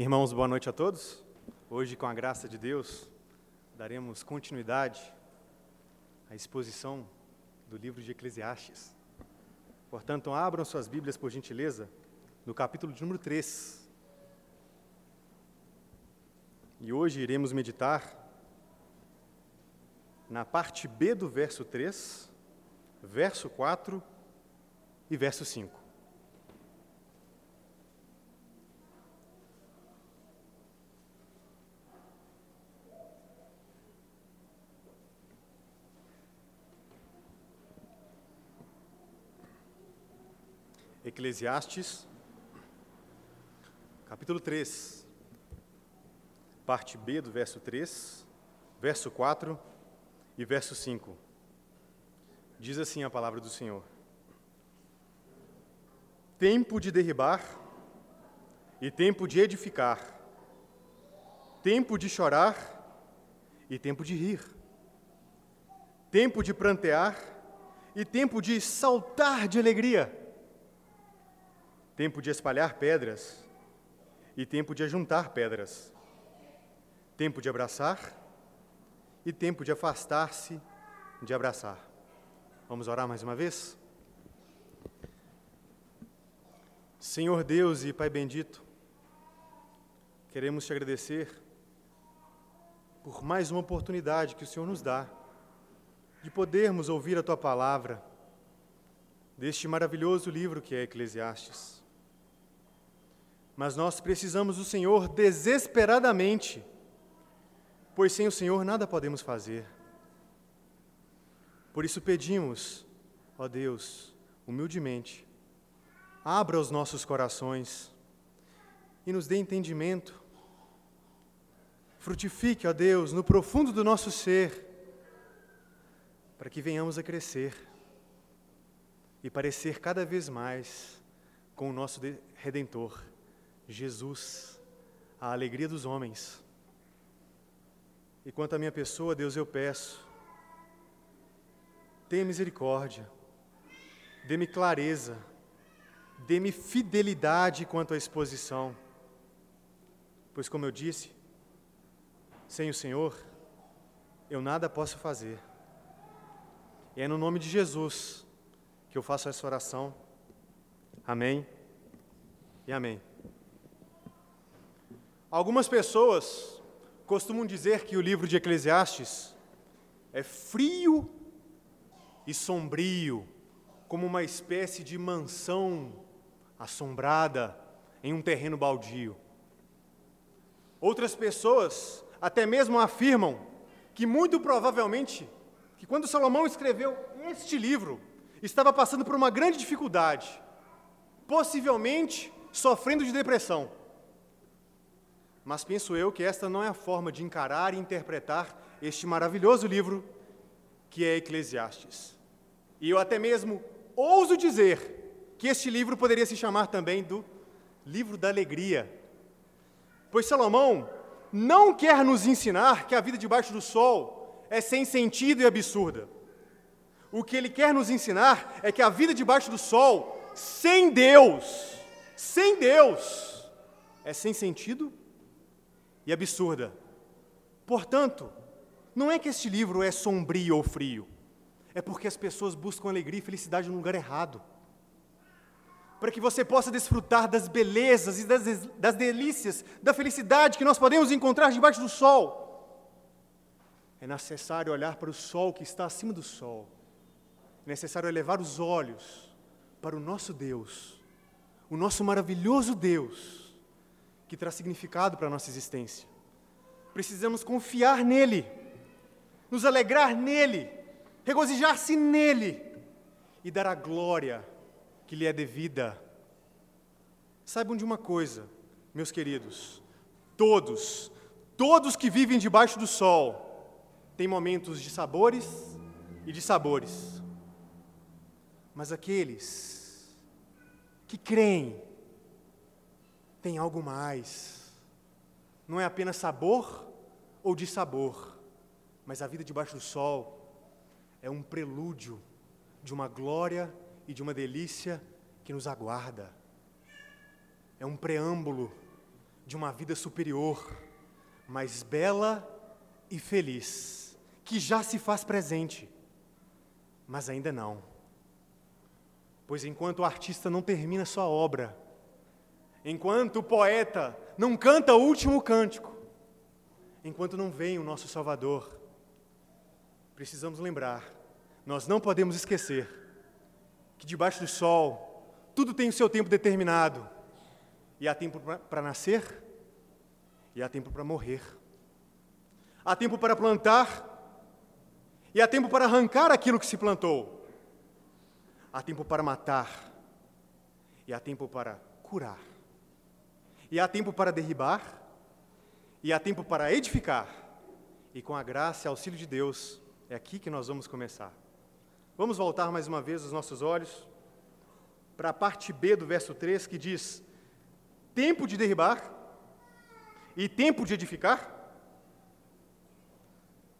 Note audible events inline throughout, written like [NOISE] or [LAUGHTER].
Irmãos, boa noite a todos. Hoje, com a graça de Deus, daremos continuidade à exposição do livro de Eclesiastes. Portanto, abram suas Bíblias, por gentileza, no capítulo de número 3. E hoje iremos meditar na parte B do verso 3, verso 4 e verso 5. Eclesiastes, capítulo 3, parte B do verso 3, verso 4 e verso 5. Diz assim a palavra do Senhor: Tempo de derribar e tempo de edificar, tempo de chorar e tempo de rir, tempo de prantear e tempo de saltar de alegria tempo de espalhar pedras e tempo de ajuntar pedras, tempo de abraçar e tempo de afastar-se de abraçar. Vamos orar mais uma vez? Senhor Deus e Pai bendito, queremos te agradecer por mais uma oportunidade que o Senhor nos dá de podermos ouvir a tua palavra deste maravilhoso livro que é Eclesiastes mas nós precisamos do Senhor desesperadamente, pois sem o Senhor nada podemos fazer. Por isso pedimos, ó Deus, humildemente, abra os nossos corações e nos dê entendimento. Frutifique, ó Deus, no profundo do nosso ser, para que venhamos a crescer e parecer cada vez mais com o nosso Redentor. Jesus, a alegria dos homens. E quanto à minha pessoa, Deus, eu peço, tenha misericórdia, dê-me clareza, dê-me fidelidade quanto à exposição, pois, como eu disse, sem o Senhor, eu nada posso fazer. E é no nome de Jesus que eu faço essa oração. Amém e amém. Algumas pessoas costumam dizer que o livro de Eclesiastes é frio e sombrio, como uma espécie de mansão assombrada em um terreno baldio. Outras pessoas até mesmo afirmam que muito provavelmente que quando Salomão escreveu este livro, estava passando por uma grande dificuldade, possivelmente sofrendo de depressão. Mas penso eu que esta não é a forma de encarar e interpretar este maravilhoso livro que é Eclesiastes. E eu até mesmo ouso dizer que este livro poderia se chamar também do livro da alegria. Pois Salomão não quer nos ensinar que a vida debaixo do sol é sem sentido e absurda. O que ele quer nos ensinar é que a vida debaixo do sol, sem Deus, sem Deus, é sem sentido e absurda. Portanto, não é que este livro é sombrio ou frio, é porque as pessoas buscam alegria e felicidade no lugar errado. Para que você possa desfrutar das belezas e das, das delícias, da felicidade que nós podemos encontrar debaixo do sol, é necessário olhar para o sol que está acima do sol, é necessário elevar os olhos para o nosso Deus, o nosso maravilhoso Deus que traz significado para a nossa existência. Precisamos confiar nele, nos alegrar nele, regozijar-se nele e dar a glória que lhe é devida. Saibam de uma coisa, meus queridos, todos, todos que vivem debaixo do sol, têm momentos de sabores e de sabores. Mas aqueles que creem tem algo mais. Não é apenas sabor ou de sabor, mas a vida debaixo do sol é um prelúdio de uma glória e de uma delícia que nos aguarda. É um preâmbulo de uma vida superior, mais bela e feliz, que já se faz presente, mas ainda não. Pois enquanto o artista não termina sua obra, enquanto o poeta não canta o último cântico, enquanto não vem o nosso Salvador, precisamos lembrar, nós não podemos esquecer que debaixo do sol tudo tem o seu tempo determinado. E há tempo para nascer e há tempo para morrer. Há tempo para plantar e há tempo para arrancar aquilo que se plantou. Há tempo para matar e há tempo para curar. E há tempo para derribar e há tempo para edificar. E com a graça e auxílio de Deus, é aqui que nós vamos começar. Vamos voltar mais uma vez os nossos olhos para a parte B do verso 3 que diz: tempo de derribar e tempo de edificar?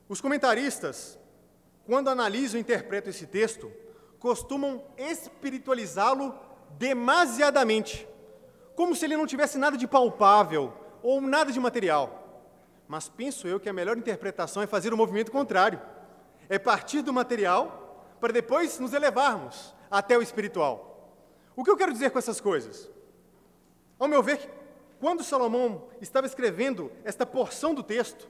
Os comentaristas, quando analisam e interpretam esse texto, costumam espiritualizá-lo demasiadamente, como se ele não tivesse nada de palpável ou nada de material. Mas penso eu que a melhor interpretação é fazer o movimento contrário. É partir do material para depois nos elevarmos até o espiritual. O que eu quero dizer com essas coisas? Ao meu ver, quando Salomão estava escrevendo esta porção do texto,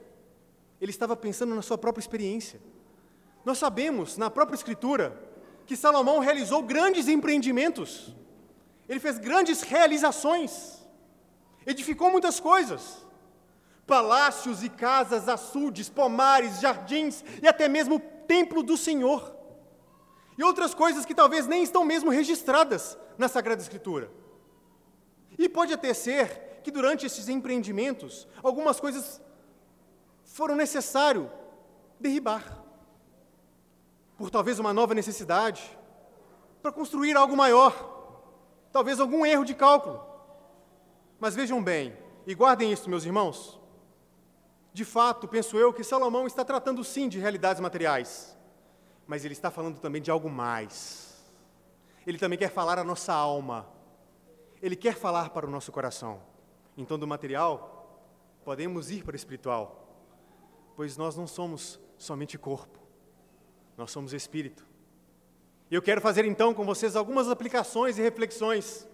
ele estava pensando na sua própria experiência. Nós sabemos, na própria Escritura, que Salomão realizou grandes empreendimentos, ele fez grandes realizações, edificou muitas coisas palácios e casas, açudes, pomares, jardins e até mesmo o templo do Senhor. E outras coisas que talvez nem estão mesmo registradas na Sagrada Escritura. E pode até ser que durante esses empreendimentos, algumas coisas foram necessário derribar. Por talvez uma nova necessidade, para construir algo maior, talvez algum erro de cálculo. Mas vejam bem, e guardem isso, meus irmãos. De fato, penso eu que Salomão está tratando sim de realidades materiais, mas ele está falando também de algo mais. Ele também quer falar a nossa alma ele quer falar para o nosso coração. Então, do material, podemos ir para o espiritual, pois nós não somos somente corpo, nós somos espírito. E eu quero fazer então com vocês algumas aplicações e reflexões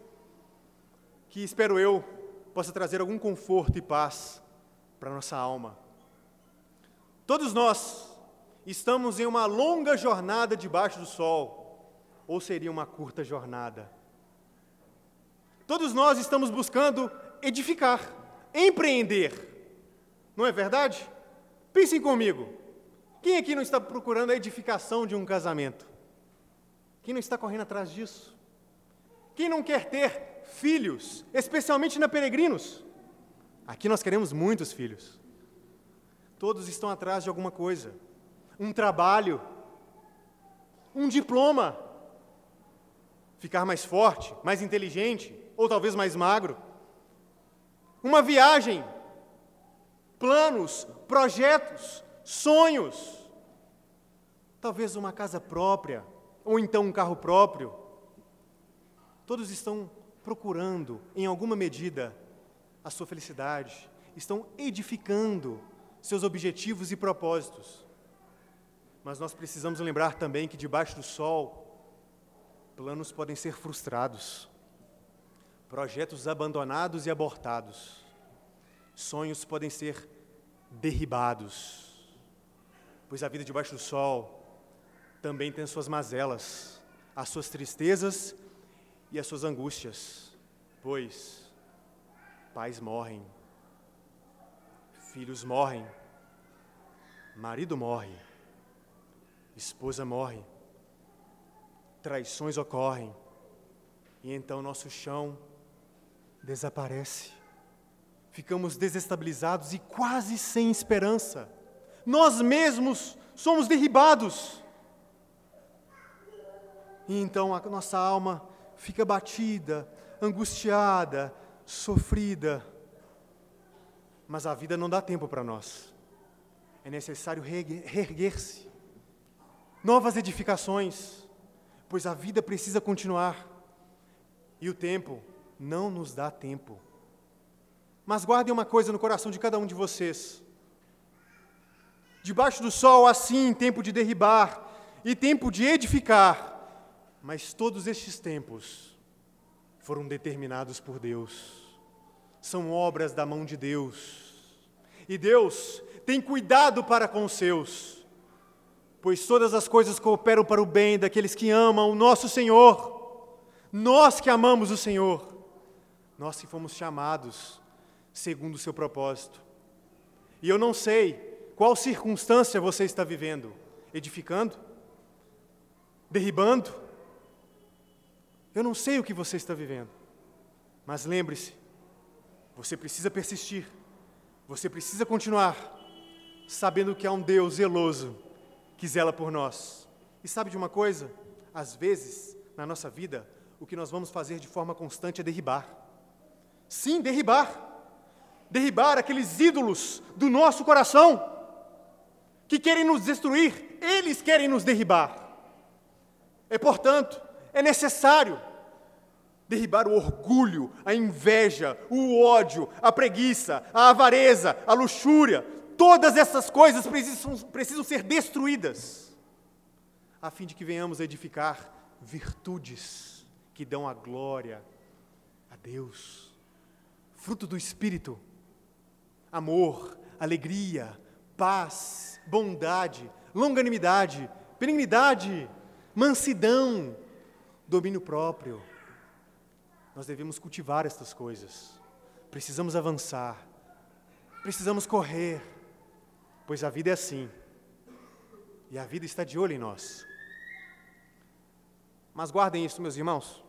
que espero eu possa trazer algum conforto e paz para nossa alma. Todos nós estamos em uma longa jornada debaixo do sol, ou seria uma curta jornada Todos nós estamos buscando edificar, empreender. Não é verdade? Pensem comigo. Quem aqui não está procurando a edificação de um casamento? Quem não está correndo atrás disso? Quem não quer ter filhos, especialmente na Peregrinos? Aqui nós queremos muitos filhos. Todos estão atrás de alguma coisa. Um trabalho, um diploma, ficar mais forte, mais inteligente, ou talvez mais magro. Uma viagem, planos, projetos, sonhos. Talvez uma casa própria, ou então um carro próprio. Todos estão procurando, em alguma medida, a sua felicidade, estão edificando seus objetivos e propósitos. Mas nós precisamos lembrar também que debaixo do sol, planos podem ser frustrados projetos abandonados e abortados, sonhos podem ser derribados, pois a vida debaixo do sol também tem suas mazelas, as suas tristezas e as suas angústias, pois pais morrem, filhos morrem, marido morre, esposa morre, traições ocorrem, e então nosso chão desaparece. Ficamos desestabilizados e quase sem esperança. Nós mesmos somos derribados. E então a nossa alma fica batida, angustiada, sofrida. Mas a vida não dá tempo para nós. É necessário reerguer-se. Novas edificações, pois a vida precisa continuar. E o tempo não nos dá tempo. Mas guardem uma coisa no coração de cada um de vocês. Debaixo do sol, assim, tempo de derribar e tempo de edificar, mas todos estes tempos foram determinados por Deus, são obras da mão de Deus. E Deus tem cuidado para com os seus, pois todas as coisas cooperam para o bem daqueles que amam o nosso Senhor. Nós que amamos o Senhor, nós que fomos chamados segundo o seu propósito. E eu não sei qual circunstância você está vivendo? Edificando? Derribando? Eu não sei o que você está vivendo, mas lembre-se, você precisa persistir, você precisa continuar, sabendo que há um Deus zeloso que zela por nós. E sabe de uma coisa? Às vezes, na nossa vida, o que nós vamos fazer de forma constante é derribar. Sim, derribar. Derribar aqueles ídolos do nosso coração que querem nos destruir, eles querem nos derribar. É, portanto, é necessário derribar o orgulho, a inveja, o ódio, a preguiça, a avareza, a luxúria. Todas essas coisas precisam, precisam ser destruídas, a fim de que venhamos a edificar virtudes que dão a glória a Deus. Fruto do Espírito, amor, alegria, paz, bondade, longanimidade, benignidade, mansidão, domínio próprio. Nós devemos cultivar estas coisas. Precisamos avançar. Precisamos correr. Pois a vida é assim. E a vida está de olho em nós. Mas guardem isso, meus irmãos.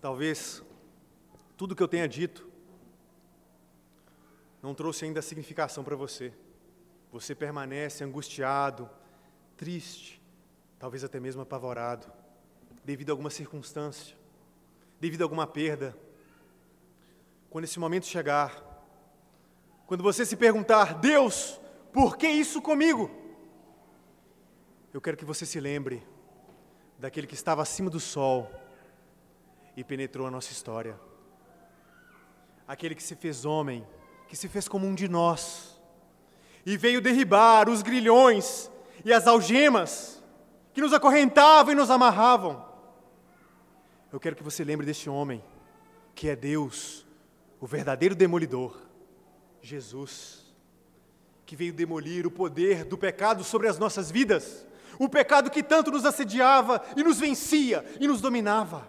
Talvez tudo que eu tenha dito não trouxe ainda significação para você. Você permanece angustiado, triste, talvez até mesmo apavorado, devido a alguma circunstância, devido a alguma perda. Quando esse momento chegar, quando você se perguntar, Deus, por que isso comigo? Eu quero que você se lembre daquele que estava acima do sol e penetrou a nossa história. Aquele que se fez homem, que se fez como um de nós, e veio derribar os grilhões e as algemas que nos acorrentavam e nos amarravam. Eu quero que você lembre deste homem, que é Deus, o verdadeiro demolidor, Jesus, que veio demolir o poder do pecado sobre as nossas vidas, o pecado que tanto nos assediava e nos vencia e nos dominava.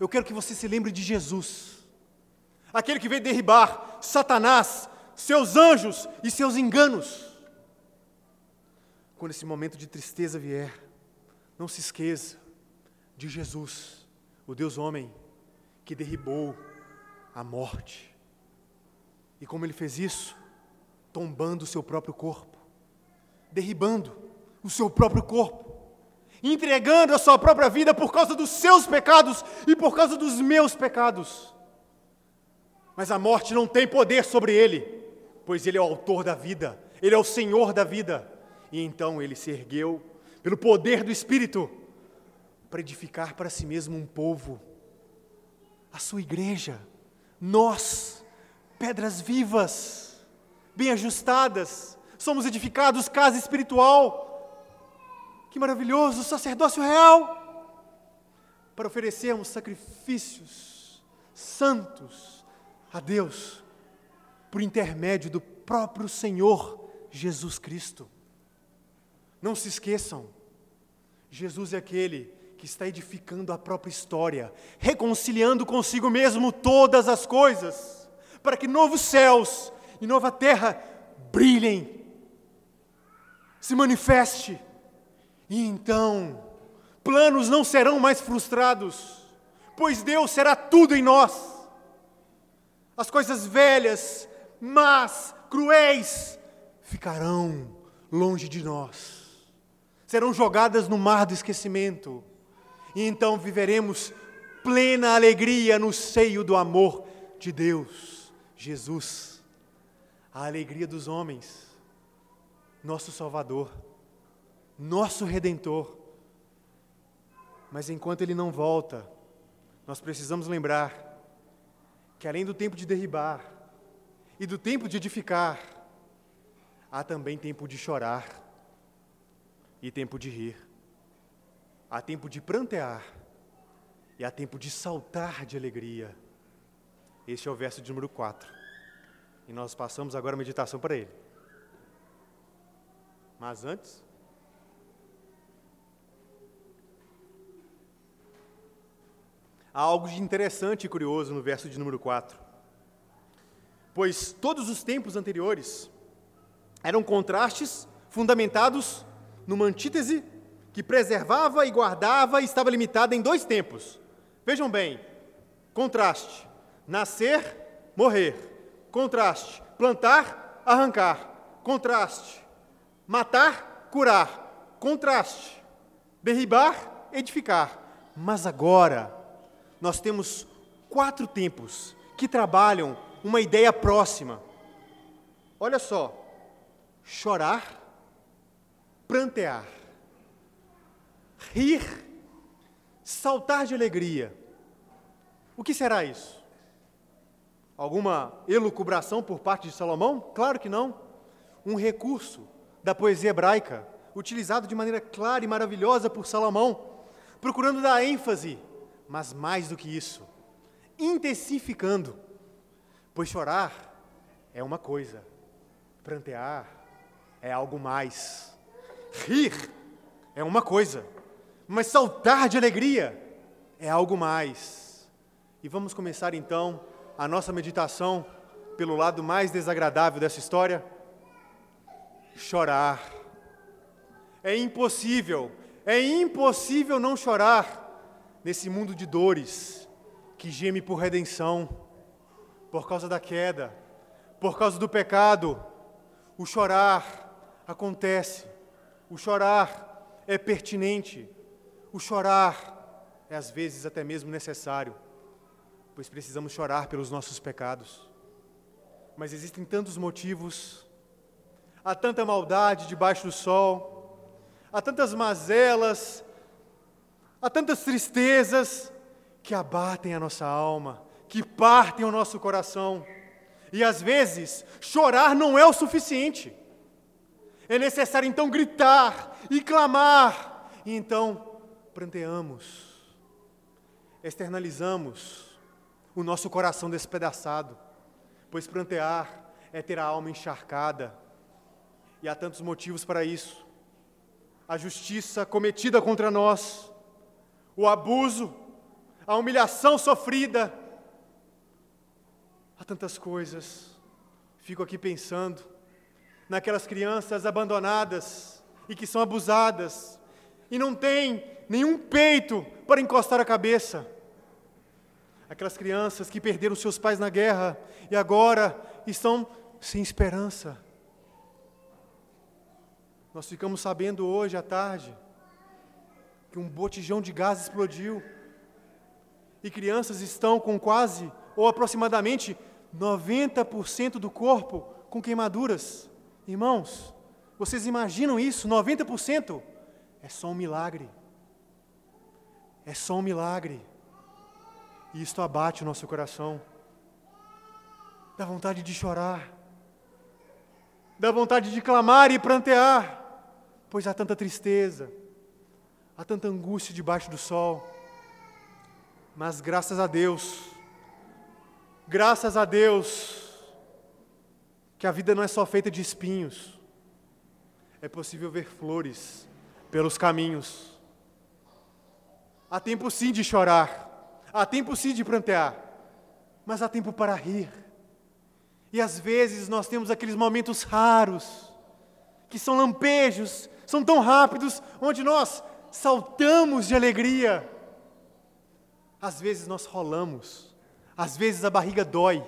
Eu quero que você se lembre de Jesus, aquele que veio derribar Satanás, seus anjos e seus enganos. Quando esse momento de tristeza vier, não se esqueça de Jesus, o Deus homem, que derribou a morte. E como ele fez isso? Tombando o seu próprio corpo, derribando o seu próprio corpo entregando a sua própria vida por causa dos seus pecados e por causa dos meus pecados. Mas a morte não tem poder sobre ele, pois ele é o autor da vida, ele é o Senhor da vida. E então ele se ergueu pelo poder do Espírito para edificar para si mesmo um povo, a sua igreja, nós, pedras vivas, bem ajustadas, somos edificados casa espiritual que maravilhoso, sacerdócio real! Para oferecermos sacrifícios santos a Deus, por intermédio do próprio Senhor Jesus Cristo. Não se esqueçam, Jesus é aquele que está edificando a própria história, reconciliando consigo mesmo todas as coisas, para que novos céus e nova terra brilhem, se manifeste e então, planos não serão mais frustrados, pois Deus será tudo em nós. As coisas velhas, más, cruéis, ficarão longe de nós, serão jogadas no mar do esquecimento, e então viveremos plena alegria no seio do amor de Deus, Jesus, a alegria dos homens, nosso Salvador nosso redentor. Mas enquanto ele não volta, nós precisamos lembrar que além do tempo de derribar e do tempo de edificar, há também tempo de chorar e tempo de rir. Há tempo de prantear e há tempo de saltar de alegria. Este é o verso de número 4. E nós passamos agora a meditação para ele. Mas antes, há algo de interessante e curioso no verso de número 4. Pois todos os tempos anteriores eram contrastes fundamentados numa antítese que preservava e guardava e estava limitada em dois tempos. Vejam bem, contraste: nascer, morrer. Contraste: plantar, arrancar. Contraste: matar, curar. Contraste: derribar, edificar. Mas agora, nós temos quatro tempos que trabalham uma ideia próxima. Olha só: chorar, prantear, rir, saltar de alegria. O que será isso? Alguma elucubração por parte de Salomão? Claro que não. Um recurso da poesia hebraica, utilizado de maneira clara e maravilhosa por Salomão, procurando dar ênfase mas mais do que isso, intensificando, pois chorar é uma coisa, prantear é algo mais, rir é uma coisa, mas saltar de alegria é algo mais. E vamos começar então a nossa meditação pelo lado mais desagradável dessa história: chorar. É impossível, é impossível não chorar nesse mundo de dores, que geme por redenção, por causa da queda, por causa do pecado, o chorar acontece, o chorar é pertinente, o chorar é às vezes até mesmo necessário, pois precisamos chorar pelos nossos pecados. Mas existem tantos motivos, há tanta maldade debaixo do sol, há tantas mazelas, Há tantas tristezas que abatem a nossa alma, que partem o nosso coração. E às vezes, chorar não é o suficiente. É necessário então gritar e clamar. E então, pranteamos, externalizamos o nosso coração despedaçado, pois prantear é ter a alma encharcada. E há tantos motivos para isso. A justiça cometida contra nós, o abuso, a humilhação sofrida. Há tantas coisas. Fico aqui pensando naquelas crianças abandonadas e que são abusadas e não têm nenhum peito para encostar a cabeça. Aquelas crianças que perderam seus pais na guerra e agora estão sem esperança. Nós ficamos sabendo hoje à tarde que um botijão de gás explodiu e crianças estão com quase ou aproximadamente 90% do corpo com queimaduras. Irmãos, vocês imaginam isso? 90%? É só um milagre. É só um milagre. E isto abate o nosso coração. Dá vontade de chorar. Dá vontade de clamar e prantear, pois há tanta tristeza Há tanta angústia debaixo do sol. Mas graças a Deus, graças a Deus, que a vida não é só feita de espinhos. É possível ver flores pelos caminhos. Há tempo sim de chorar, há tempo sim de prantear, mas há tempo para rir. E às vezes nós temos aqueles momentos raros, que são lampejos, são tão rápidos, onde nós saltamos de alegria. Às vezes nós rolamos, às vezes a barriga dói,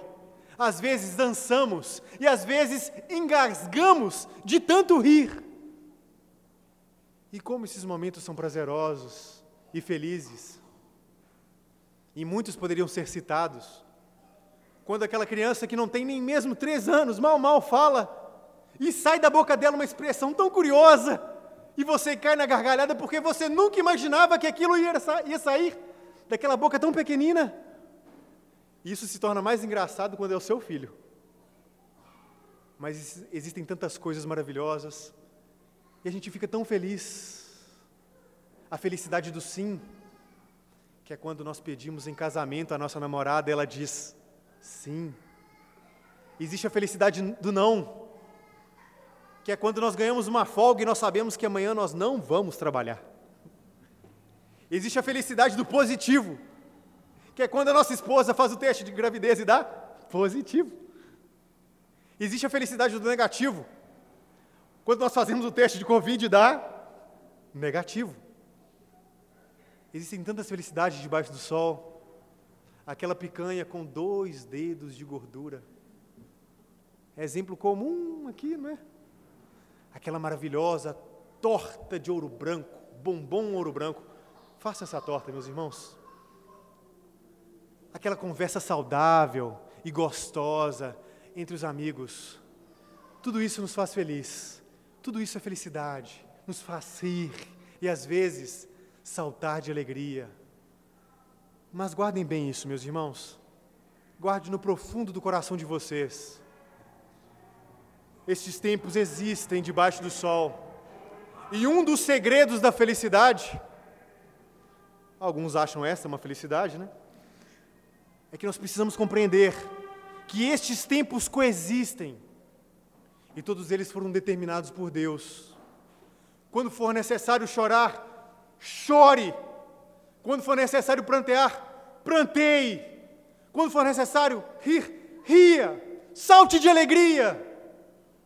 às vezes dançamos e às vezes engasgamos de tanto rir. E como esses momentos são prazerosos e felizes. E muitos poderiam ser citados. Quando aquela criança que não tem nem mesmo três anos, mal, mal fala, e sai da boca dela uma expressão tão curiosa e você cai na gargalhada porque você nunca imaginava que aquilo ia, ia sair daquela boca tão pequenina. Isso se torna mais engraçado quando é o seu filho. Mas existem tantas coisas maravilhosas e a gente fica tão feliz. A felicidade do sim, que é quando nós pedimos em casamento a nossa namorada, ela diz sim. Existe a felicidade do não, que é quando nós ganhamos uma folga e nós sabemos que amanhã nós não vamos trabalhar. Existe a felicidade do positivo, que é quando a nossa esposa faz o teste de gravidez e dá positivo. Existe a felicidade do negativo, quando nós fazemos o teste de Covid e dá negativo. Existem tantas felicidades debaixo do sol. Aquela picanha com dois dedos de gordura. É exemplo comum aqui, não é? Aquela maravilhosa torta de ouro branco, bombom ouro branco. Faça essa torta, meus irmãos. Aquela conversa saudável e gostosa entre os amigos. Tudo isso nos faz feliz. Tudo isso é felicidade. Nos faz rir e às vezes saltar de alegria. Mas guardem bem isso, meus irmãos. Guarde no profundo do coração de vocês. Estes tempos existem debaixo do sol. E um dos segredos da felicidade, alguns acham essa uma felicidade, né? É que nós precisamos compreender que estes tempos coexistem e todos eles foram determinados por Deus. Quando for necessário chorar, chore. Quando for necessário prantear, pranteie. Quando for necessário rir, ria. Salte de alegria.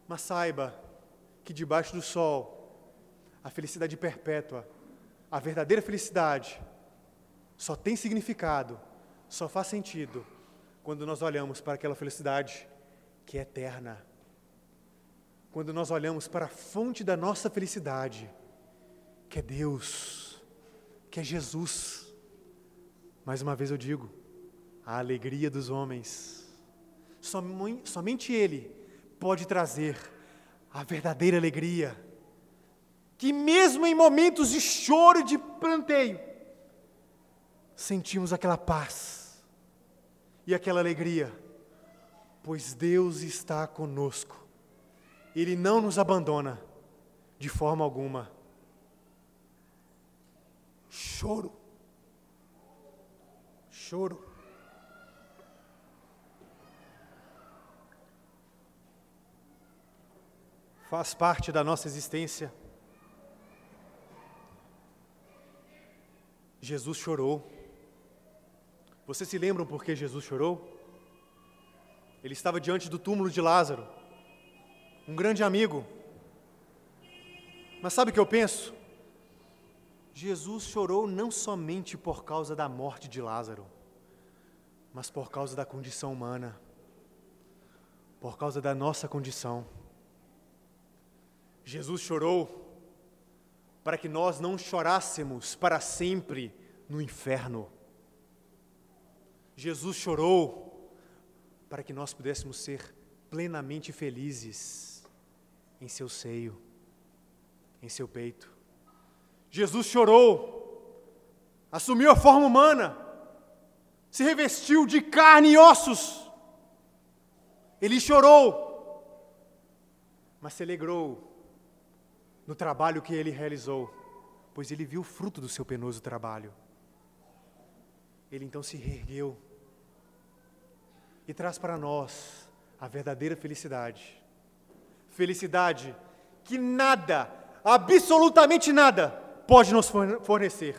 Mas saiba que debaixo do sol, a felicidade perpétua, a verdadeira felicidade, só tem significado, só faz sentido quando nós olhamos para aquela felicidade que é eterna. Quando nós olhamos para a fonte da nossa felicidade, que é Deus que é Jesus. Mais uma vez eu digo, a alegria dos homens. Somente Ele pode trazer a verdadeira alegria. Que mesmo em momentos de choro e de planteio, sentimos aquela paz e aquela alegria, pois Deus está conosco. Ele não nos abandona de forma alguma choro. Choro. Faz parte da nossa existência. Jesus chorou. Vocês se lembram por que Jesus chorou? Ele estava diante do túmulo de Lázaro, um grande amigo. Mas sabe o que eu penso? Jesus chorou não somente por causa da morte de Lázaro, mas por causa da condição humana, por causa da nossa condição. Jesus chorou para que nós não chorássemos para sempre no inferno. Jesus chorou para que nós pudéssemos ser plenamente felizes em seu seio, em seu peito. Jesus chorou, assumiu a forma humana, se revestiu de carne e ossos. Ele chorou, mas se alegrou no trabalho que ele realizou, pois ele viu o fruto do seu penoso trabalho. Ele então se reergueu e traz para nós a verdadeira felicidade. Felicidade que nada, absolutamente nada, pode nos fornecer.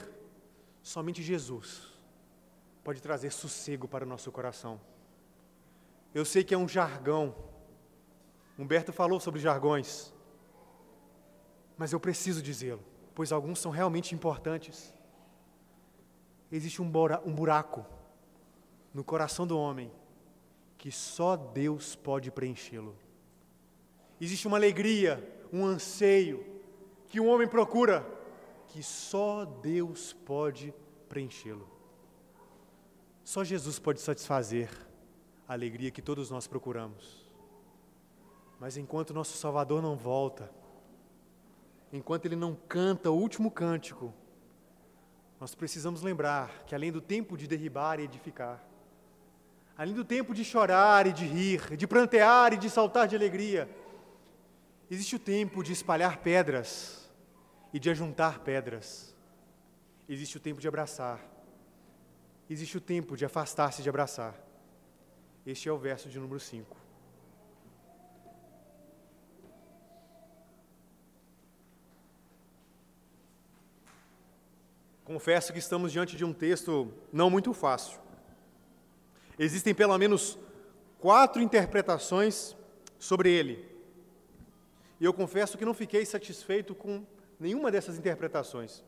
Somente Jesus pode trazer sossego para o nosso coração. Eu sei que é um jargão. Humberto falou sobre jargões. Mas eu preciso dizê-lo, pois alguns são realmente importantes. Existe um buraco no coração do homem que só Deus pode preenchê-lo. Existe uma alegria, um anseio que um homem procura que só Deus pode preenchê-lo. Só Jesus pode satisfazer a alegria que todos nós procuramos. Mas enquanto nosso Salvador não volta, enquanto ele não canta o último cântico, nós precisamos lembrar que além do tempo de derribar e edificar, além do tempo de chorar e de rir, de prantear e de saltar de alegria, existe o tempo de espalhar pedras e de ajuntar pedras. Existe o tempo de abraçar. Existe o tempo de afastar-se de abraçar. Este é o verso de número 5. Confesso que estamos diante de um texto não muito fácil. Existem pelo menos quatro interpretações sobre ele. E eu confesso que não fiquei satisfeito com nenhuma dessas interpretações.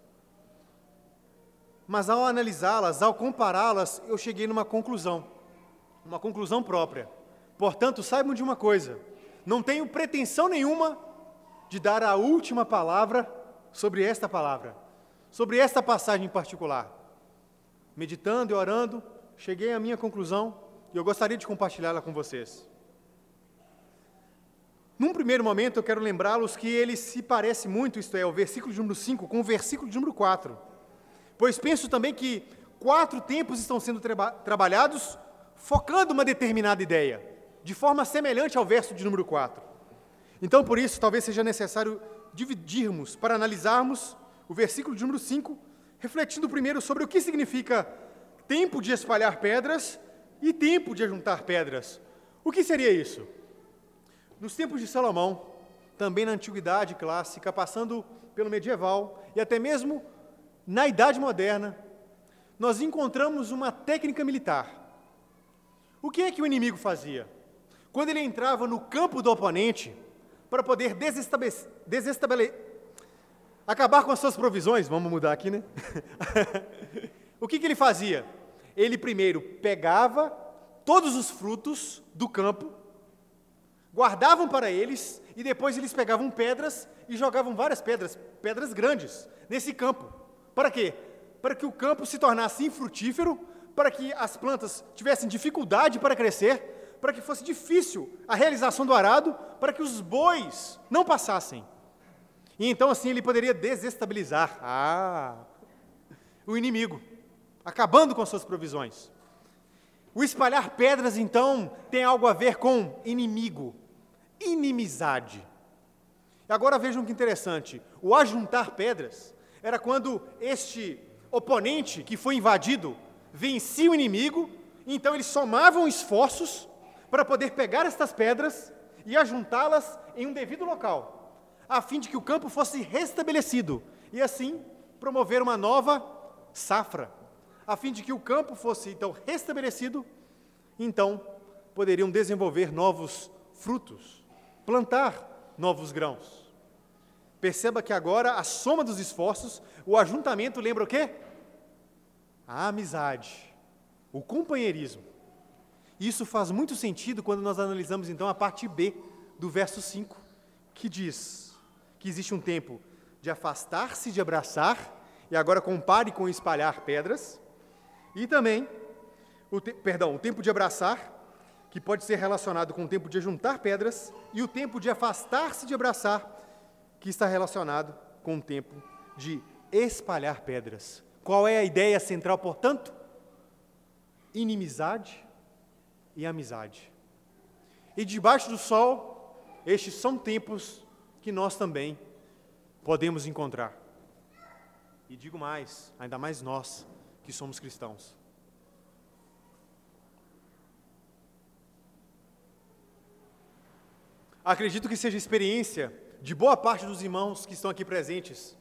Mas ao analisá-las, ao compará-las, eu cheguei numa conclusão, uma conclusão própria. Portanto, saibam de uma coisa: não tenho pretensão nenhuma de dar a última palavra sobre esta palavra sobre esta passagem em particular. Meditando e orando, cheguei à minha conclusão e eu gostaria de compartilhá-la com vocês. Num primeiro momento, eu quero lembrá-los que ele se parece muito, isto é, o versículo de número 5, com o versículo de número 4. Pois penso também que quatro tempos estão sendo tra trabalhados focando uma determinada ideia, de forma semelhante ao verso de número 4. Então, por isso, talvez seja necessário dividirmos para analisarmos o versículo de número 5, refletindo primeiro sobre o que significa tempo de espalhar pedras e tempo de ajuntar pedras. O que seria isso? Nos tempos de Salomão, também na antiguidade clássica, passando pelo medieval e até mesmo na idade moderna, nós encontramos uma técnica militar. O que é que o inimigo fazia? Quando ele entrava no campo do oponente para poder desestabelecer, acabar com as suas provisões, vamos mudar aqui, né? [LAUGHS] o que, que ele fazia? Ele primeiro pegava todos os frutos do campo, guardavam para eles e depois eles pegavam pedras e jogavam várias pedras, pedras grandes, nesse campo. Para quê? Para que o campo se tornasse infrutífero, para que as plantas tivessem dificuldade para crescer, para que fosse difícil a realização do arado, para que os bois não passassem. E então assim ele poderia desestabilizar ah, o inimigo, acabando com suas provisões. O espalhar pedras, então, tem algo a ver com inimigo, inimizade. Agora vejam que interessante: o ajuntar pedras era quando este oponente que foi invadido vencia o inimigo, então eles somavam esforços para poder pegar estas pedras e ajuntá-las em um devido local a fim de que o campo fosse restabelecido e assim promover uma nova safra, a fim de que o campo fosse então restabelecido, então poderiam desenvolver novos frutos, plantar novos grãos. Perceba que agora a soma dos esforços, o ajuntamento lembra o quê? A amizade, o companheirismo. Isso faz muito sentido quando nós analisamos então a parte B do verso 5, que diz: que existe um tempo de afastar-se de abraçar, e agora compare com espalhar pedras, e também, o te, perdão, o tempo de abraçar, que pode ser relacionado com o tempo de juntar pedras, e o tempo de afastar-se de abraçar, que está relacionado com o tempo de espalhar pedras. Qual é a ideia central, portanto? Inimizade e amizade. E debaixo do sol, estes são tempos que nós também podemos encontrar. E digo mais, ainda mais nós que somos cristãos. Acredito que seja experiência de boa parte dos irmãos que estão aqui presentes.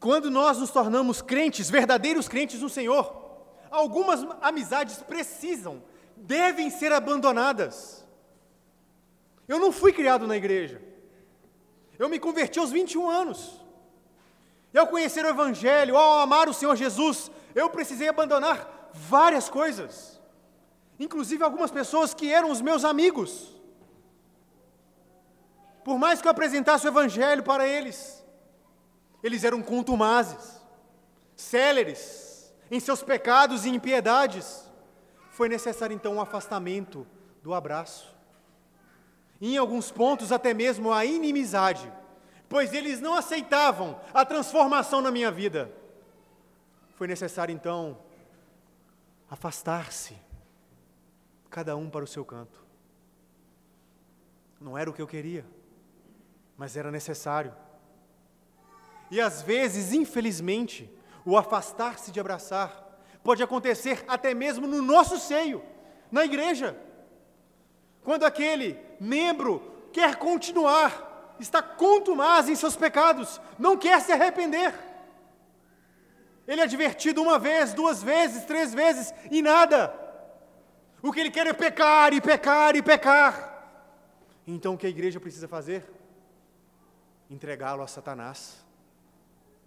Quando nós nos tornamos crentes, verdadeiros crentes no Senhor, algumas amizades precisam, devem ser abandonadas. Eu não fui criado na igreja. Eu me converti aos 21 anos. E ao conhecer o Evangelho, ao amar o Senhor Jesus, eu precisei abandonar várias coisas. Inclusive algumas pessoas que eram os meus amigos. Por mais que eu apresentasse o Evangelho para eles, eles eram contumazes, céleres em seus pecados e impiedades. Foi necessário então um afastamento do abraço em alguns pontos até mesmo a inimizade, pois eles não aceitavam a transformação na minha vida. Foi necessário então afastar-se, cada um para o seu canto. Não era o que eu queria, mas era necessário. E às vezes, infelizmente, o afastar-se de abraçar pode acontecer até mesmo no nosso seio, na igreja. Quando aquele membro quer continuar, está contumaz em seus pecados, não quer se arrepender. Ele é advertido uma vez, duas vezes, três vezes e nada. O que ele quer é pecar e pecar e pecar. Então o que a igreja precisa fazer? Entregá-lo a Satanás,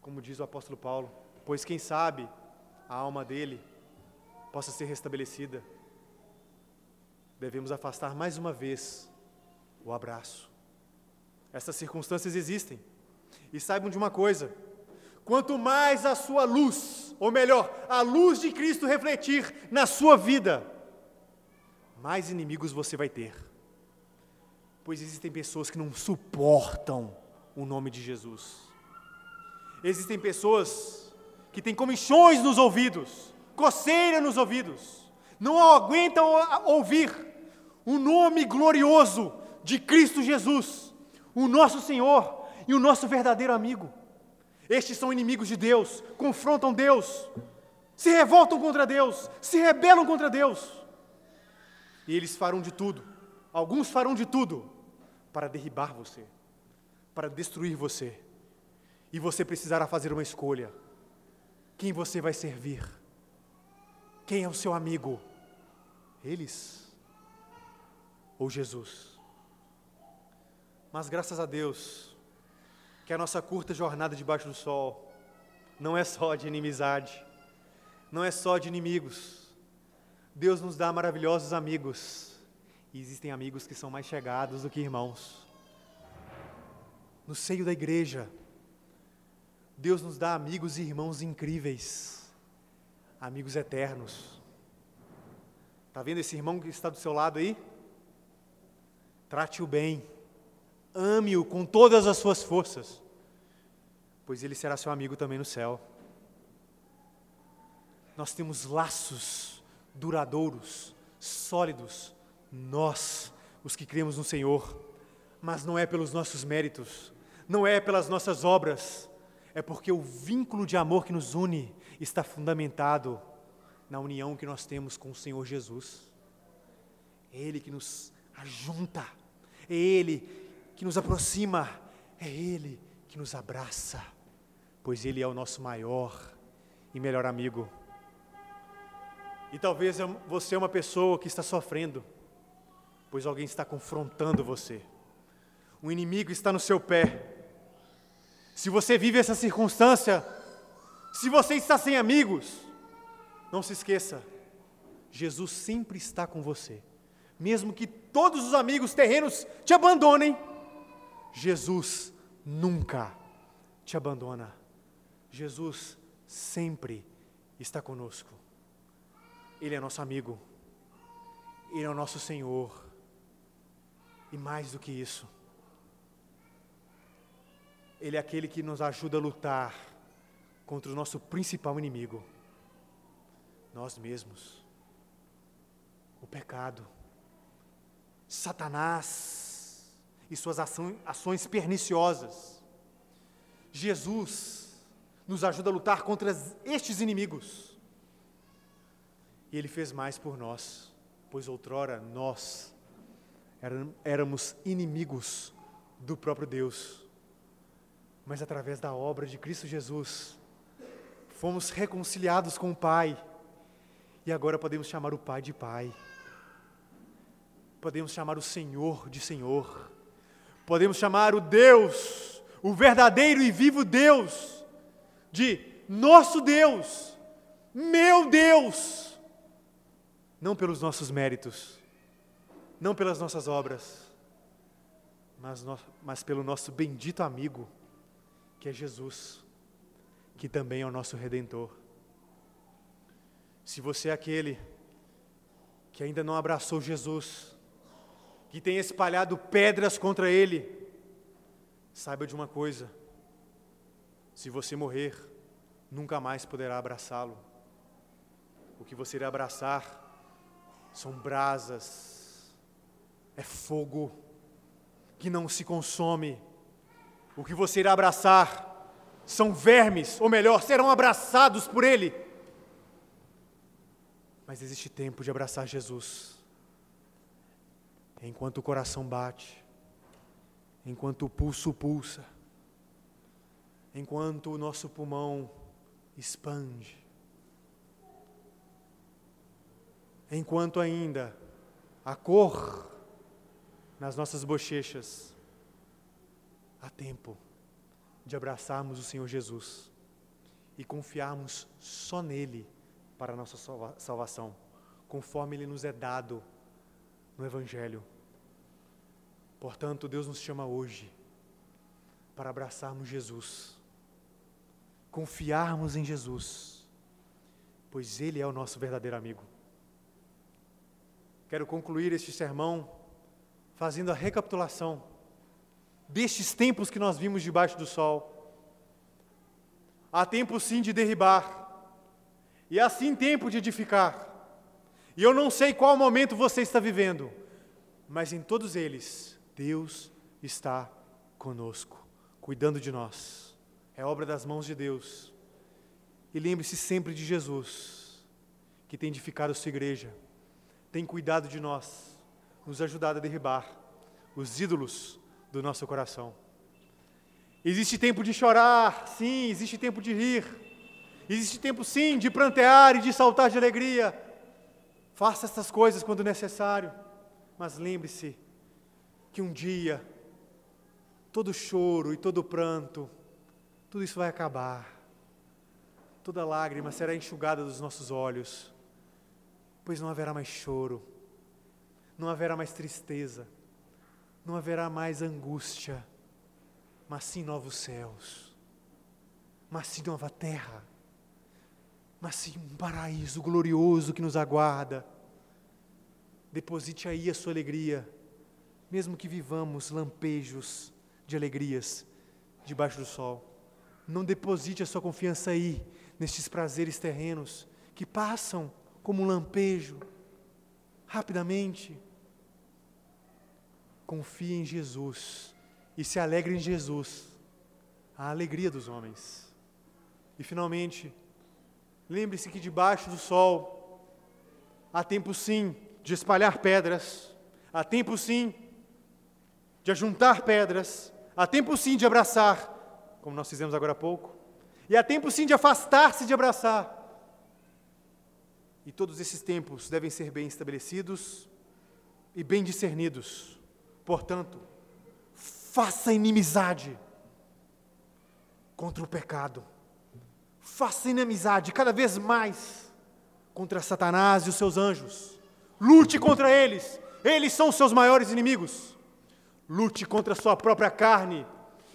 como diz o apóstolo Paulo, pois quem sabe a alma dele possa ser restabelecida. Devemos afastar mais uma vez o abraço. Essas circunstâncias existem. E saibam de uma coisa: quanto mais a sua luz, ou melhor, a luz de Cristo refletir na sua vida, mais inimigos você vai ter. Pois existem pessoas que não suportam o nome de Jesus. Existem pessoas que têm comichões nos ouvidos, coceira nos ouvidos, não aguentam ouvir o nome glorioso de Cristo Jesus, o nosso Senhor e o nosso verdadeiro amigo. Estes são inimigos de Deus, confrontam Deus, se revoltam contra Deus, se rebelam contra Deus. E eles farão de tudo, alguns farão de tudo, para derribar você, para destruir você. E você precisará fazer uma escolha: quem você vai servir? Quem é o seu amigo? Eles ou Jesus? Mas graças a Deus, que a nossa curta jornada debaixo do sol não é só de inimizade, não é só de inimigos. Deus nos dá maravilhosos amigos. E existem amigos que são mais chegados do que irmãos. No seio da igreja, Deus nos dá amigos e irmãos incríveis, amigos eternos. Está vendo esse irmão que está do seu lado aí? Trate-o bem ame-o com todas as suas forças, pois ele será seu amigo também no céu. Nós temos laços duradouros, sólidos, nós, os que cremos no Senhor, mas não é pelos nossos méritos, não é pelas nossas obras, é porque o vínculo de amor que nos une está fundamentado na união que nós temos com o Senhor Jesus. É Ele que nos ajunta, é Ele que nos aproxima, é Ele que nos abraça, pois Ele é o nosso maior e melhor amigo. E talvez você é uma pessoa que está sofrendo, pois alguém está confrontando você. Um inimigo está no seu pé. Se você vive essa circunstância, se você está sem amigos, não se esqueça, Jesus sempre está com você. Mesmo que todos os amigos terrenos te abandonem, Jesus nunca te abandona. Jesus sempre está conosco. Ele é nosso amigo. Ele é o nosso Senhor. E mais do que isso, Ele é aquele que nos ajuda a lutar contra o nosso principal inimigo, nós mesmos, o pecado, Satanás e suas ações perniciosas. Jesus nos ajuda a lutar contra estes inimigos. E Ele fez mais por nós, pois outrora nós éramos inimigos do próprio Deus. Mas através da obra de Cristo Jesus, fomos reconciliados com o Pai. E agora podemos chamar o Pai de Pai. Podemos chamar o Senhor de Senhor Podemos chamar o Deus, o verdadeiro e vivo Deus, de nosso Deus, meu Deus, não pelos nossos méritos, não pelas nossas obras, mas, no, mas pelo nosso bendito amigo, que é Jesus, que também é o nosso redentor. Se você é aquele que ainda não abraçou Jesus, que tem espalhado pedras contra ele, saiba de uma coisa: se você morrer, nunca mais poderá abraçá-lo. O que você irá abraçar são brasas, é fogo que não se consome. O que você irá abraçar são vermes, ou melhor, serão abraçados por Ele. Mas existe tempo de abraçar Jesus. Enquanto o coração bate, enquanto o pulso pulsa, enquanto o nosso pulmão expande, enquanto ainda a cor nas nossas bochechas, há tempo de abraçarmos o Senhor Jesus e confiarmos só nele para a nossa salvação, conforme ele nos é dado no Evangelho. Portanto, Deus nos chama hoje para abraçarmos Jesus, confiarmos em Jesus, pois Ele é o nosso verdadeiro amigo. Quero concluir este sermão fazendo a recapitulação destes tempos que nós vimos debaixo do sol. Há tempo sim de derribar, e há sim tempo de edificar. E eu não sei qual momento você está vivendo, mas em todos eles, Deus está conosco, cuidando de nós. É obra das mãos de Deus. E lembre-se sempre de Jesus, que tem edificado sua igreja, tem cuidado de nós, nos ajudado a derribar os ídolos do nosso coração. Existe tempo de chorar, sim, existe tempo de rir. Existe tempo, sim, de prantear e de saltar de alegria. Faça essas coisas quando necessário, mas lembre-se que um dia todo choro e todo pranto, tudo isso vai acabar. Toda lágrima será enxugada dos nossos olhos, pois não haverá mais choro, não haverá mais tristeza, não haverá mais angústia, mas sim novos céus, mas sim nova terra, mas sim um paraíso glorioso que nos aguarda. Deposite aí a sua alegria, mesmo que vivamos lampejos de alegrias debaixo do sol. Não deposite a sua confiança aí, nestes prazeres terrenos que passam como um lampejo, rapidamente confie em Jesus e se alegre em Jesus, a alegria dos homens. E finalmente, lembre-se que debaixo do sol há tempo sim de espalhar pedras, há tempo sim de ajuntar pedras, há tempo sim de abraçar, como nós fizemos agora há pouco, e há tempo sim de afastar-se de abraçar. E todos esses tempos devem ser bem estabelecidos e bem discernidos Portanto, faça inimizade contra o pecado. Faça inimizade cada vez mais contra Satanás e os seus anjos. Lute contra eles. Eles são os seus maiores inimigos. Lute contra a sua própria carne,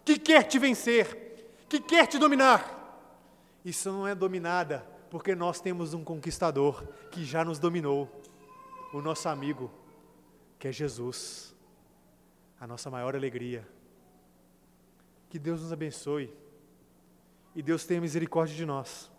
que quer te vencer, que quer te dominar. Isso não é dominada, porque nós temos um conquistador que já nos dominou, o nosso amigo, que é Jesus a nossa maior alegria. Que Deus nos abençoe e Deus tenha misericórdia de nós.